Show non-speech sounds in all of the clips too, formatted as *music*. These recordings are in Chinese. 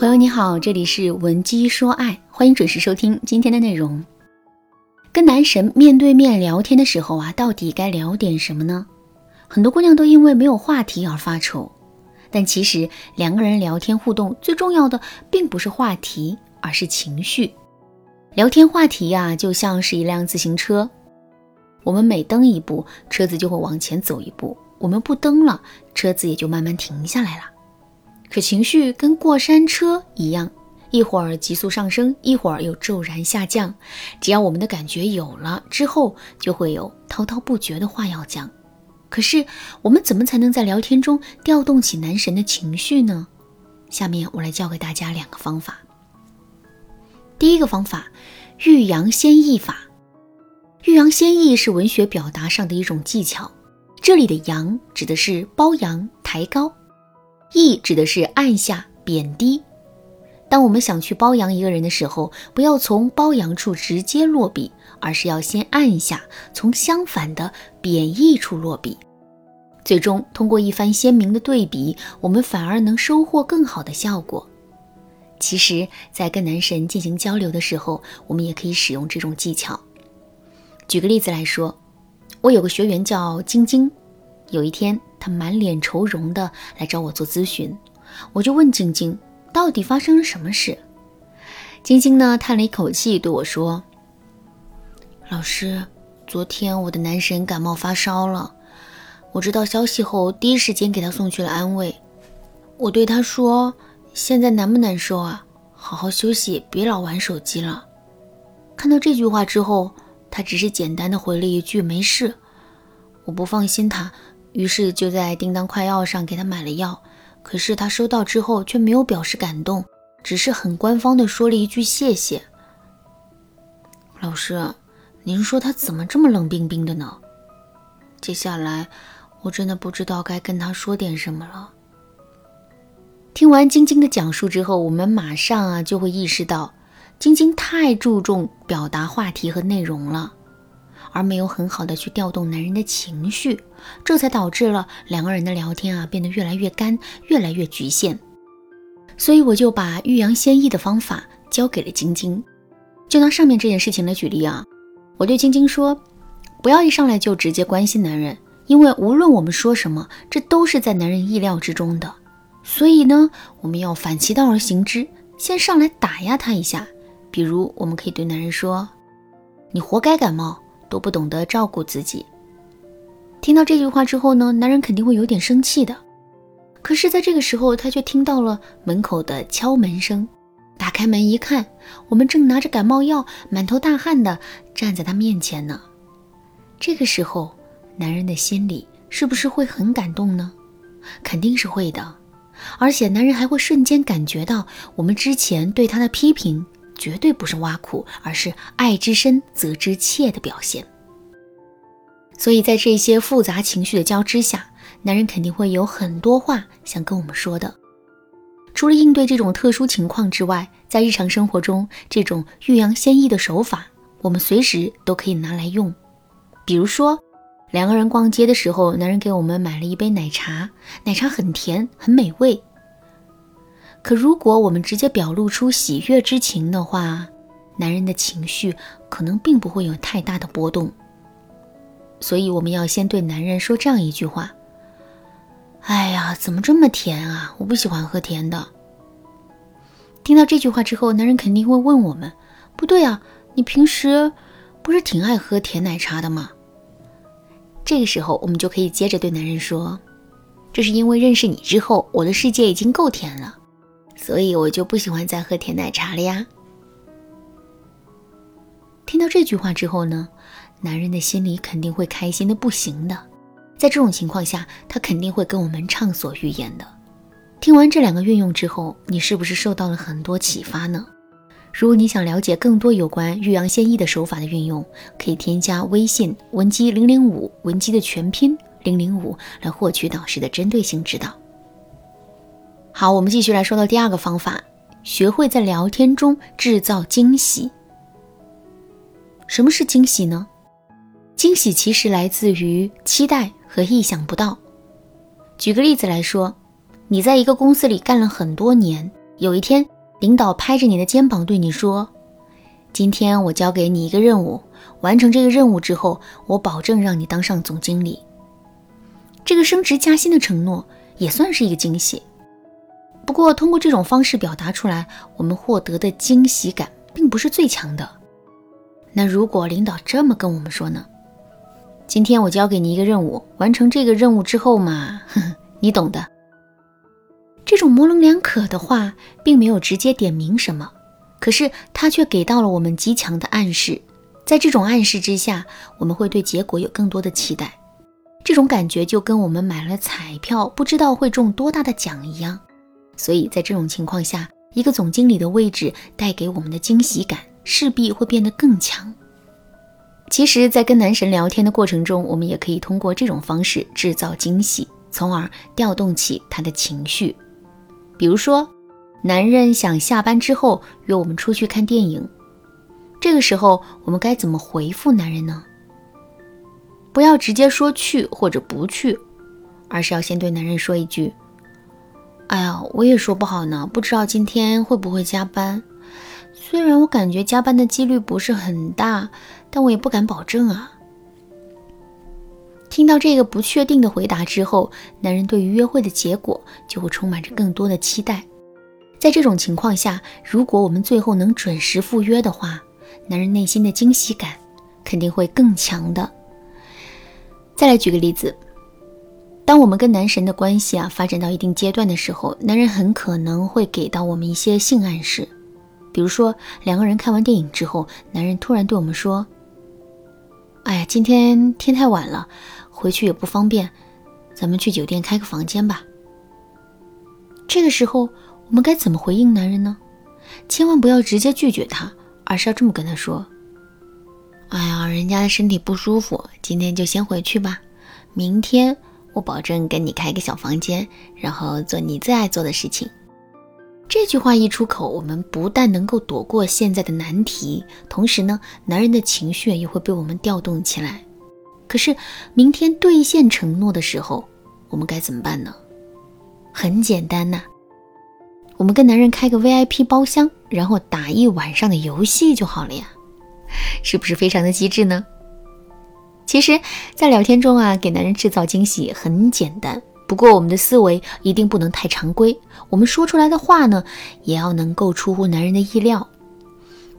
朋友你好，这里是文姬说爱，欢迎准时收听今天的内容。跟男神面对面聊天的时候啊，到底该聊点什么呢？很多姑娘都因为没有话题而发愁，但其实两个人聊天互动最重要的并不是话题，而是情绪。聊天话题呀，就像是一辆自行车，我们每蹬一步，车子就会往前走一步；我们不蹬了，车子也就慢慢停下来了。可情绪跟过山车一样，一会儿急速上升，一会儿又骤然下降。只要我们的感觉有了，之后就会有滔滔不绝的话要讲。可是我们怎么才能在聊天中调动起男神的情绪呢？下面我来教给大家两个方法。第一个方法，欲扬先抑法。欲扬先抑是文学表达上的一种技巧，这里的“扬”指的是褒扬、抬高。意指的是按下、贬低。当我们想去褒扬一个人的时候，不要从褒扬处直接落笔，而是要先按下，从相反的贬义处落笔。最终通过一番鲜明的对比，我们反而能收获更好的效果。其实，在跟男神进行交流的时候，我们也可以使用这种技巧。举个例子来说，我有个学员叫晶晶，有一天。他满脸愁容的来找我做咨询，我就问晶晶到底发生了什么事。晶晶呢叹了一口气对我说：“老师，昨天我的男神感冒发烧了，我知道消息后第一时间给他送去了安慰。我对他说：现在难不难受啊？好好休息，别老玩手机了。看到这句话之后，他只是简单的回了一句没事。我不放心他。”于是就在叮当快药上给他买了药，可是他收到之后却没有表示感动，只是很官方的说了一句谢谢。老师，您说他怎么这么冷冰冰的呢？接下来我真的不知道该跟他说点什么了。听完晶晶的讲述之后，我们马上啊就会意识到，晶晶太注重表达话题和内容了。而没有很好的去调动男人的情绪，这才导致了两个人的聊天啊变得越来越干，越来越局限。所以我就把欲扬先抑的方法交给了晶晶。就拿上面这件事情来举例啊，我对晶晶说，不要一上来就直接关心男人，因为无论我们说什么，这都是在男人意料之中的。所以呢，我们要反其道而行之，先上来打压他一下。比如，我们可以对男人说：“你活该感冒。”都不懂得照顾自己。听到这句话之后呢，男人肯定会有点生气的。可是，在这个时候，他却听到了门口的敲门声。打开门一看，我们正拿着感冒药，满头大汗的站在他面前呢。这个时候，男人的心里是不是会很感动呢？肯定是会的。而且，男人还会瞬间感觉到我们之前对他的批评。绝对不是挖苦，而是爱之深责之切的表现。所以在这些复杂情绪的交织下，男人肯定会有很多话想跟我们说的。除了应对这种特殊情况之外，在日常生活中，这种欲扬先抑的手法，我们随时都可以拿来用。比如说，两个人逛街的时候，男人给我们买了一杯奶茶，奶茶很甜，很美味。可如果我们直接表露出喜悦之情的话，男人的情绪可能并不会有太大的波动。所以我们要先对男人说这样一句话：“哎呀，怎么这么甜啊？我不喜欢喝甜的。”听到这句话之后，男人肯定会问我们：“不对啊，你平时不是挺爱喝甜奶茶的吗？”这个时候，我们就可以接着对男人说：“这是因为认识你之后，我的世界已经够甜了。”所以我就不喜欢再喝甜奶茶了呀。听到这句话之后呢，男人的心里肯定会开心的不行的。在这种情况下，他肯定会跟我们畅所欲言的。听完这两个运用之后，你是不是受到了很多启发呢？如果你想了解更多有关欲扬先抑的手法的运用，可以添加微信文姬零零五，文姬的全拼零零五，来获取导师的针对性指导。好，我们继续来说到第二个方法，学会在聊天中制造惊喜。什么是惊喜呢？惊喜其实来自于期待和意想不到。举个例子来说，你在一个公司里干了很多年，有一天，领导拍着你的肩膀对你说：“今天我交给你一个任务，完成这个任务之后，我保证让你当上总经理。”这个升职加薪的承诺也算是一个惊喜。不过，通过这种方式表达出来，我们获得的惊喜感并不是最强的。那如果领导这么跟我们说呢？今天我交给你一个任务，完成这个任务之后嘛，呵 *laughs* 呵你懂的。这种模棱两可的话，并没有直接点明什么，可是他却给到了我们极强的暗示。在这种暗示之下，我们会对结果有更多的期待。这种感觉就跟我们买了彩票，不知道会中多大的奖一样。所以在这种情况下，一个总经理的位置带给我们的惊喜感势必会变得更强。其实，在跟男神聊天的过程中，我们也可以通过这种方式制造惊喜，从而调动起他的情绪。比如说，男人想下班之后约我们出去看电影，这个时候我们该怎么回复男人呢？不要直接说去或者不去，而是要先对男人说一句：“哎呀，我也说不好呢，不知道今天会不会加班。虽然我感觉加班的几率不是很大。”但我也不敢保证啊。听到这个不确定的回答之后，男人对于约会的结果就会充满着更多的期待。在这种情况下，如果我们最后能准时赴约的话，男人内心的惊喜感肯定会更强的。再来举个例子，当我们跟男神的关系啊发展到一定阶段的时候，男人很可能会给到我们一些性暗示，比如说两个人看完电影之后，男人突然对我们说。哎呀，今天天太晚了，回去也不方便，咱们去酒店开个房间吧。这个时候，我们该怎么回应男人呢？千万不要直接拒绝他，而是要这么跟他说：“哎呀，人家的身体不舒服，今天就先回去吧。明天我保证跟你开个小房间，然后做你最爱做的事情。”这句话一出口，我们不但能够躲过现在的难题，同时呢，男人的情绪也会被我们调动起来。可是，明天兑现承诺的时候，我们该怎么办呢？很简单呐，我们跟男人开个 VIP 包厢，然后打一晚上的游戏就好了呀，是不是非常的机智呢？其实，在聊天中啊，给男人制造惊喜很简单。不过，我们的思维一定不能太常规。我们说出来的话呢，也要能够出乎男人的意料。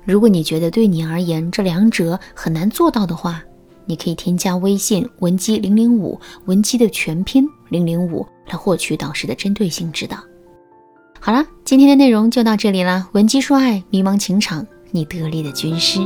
如果你觉得对你而言这两者很难做到的话，你可以添加微信文姬零零五，文姬的全拼零零五，来获取导师的针对性指导。好了，今天的内容就到这里啦。文姬说爱，迷茫情场，你得力的军师。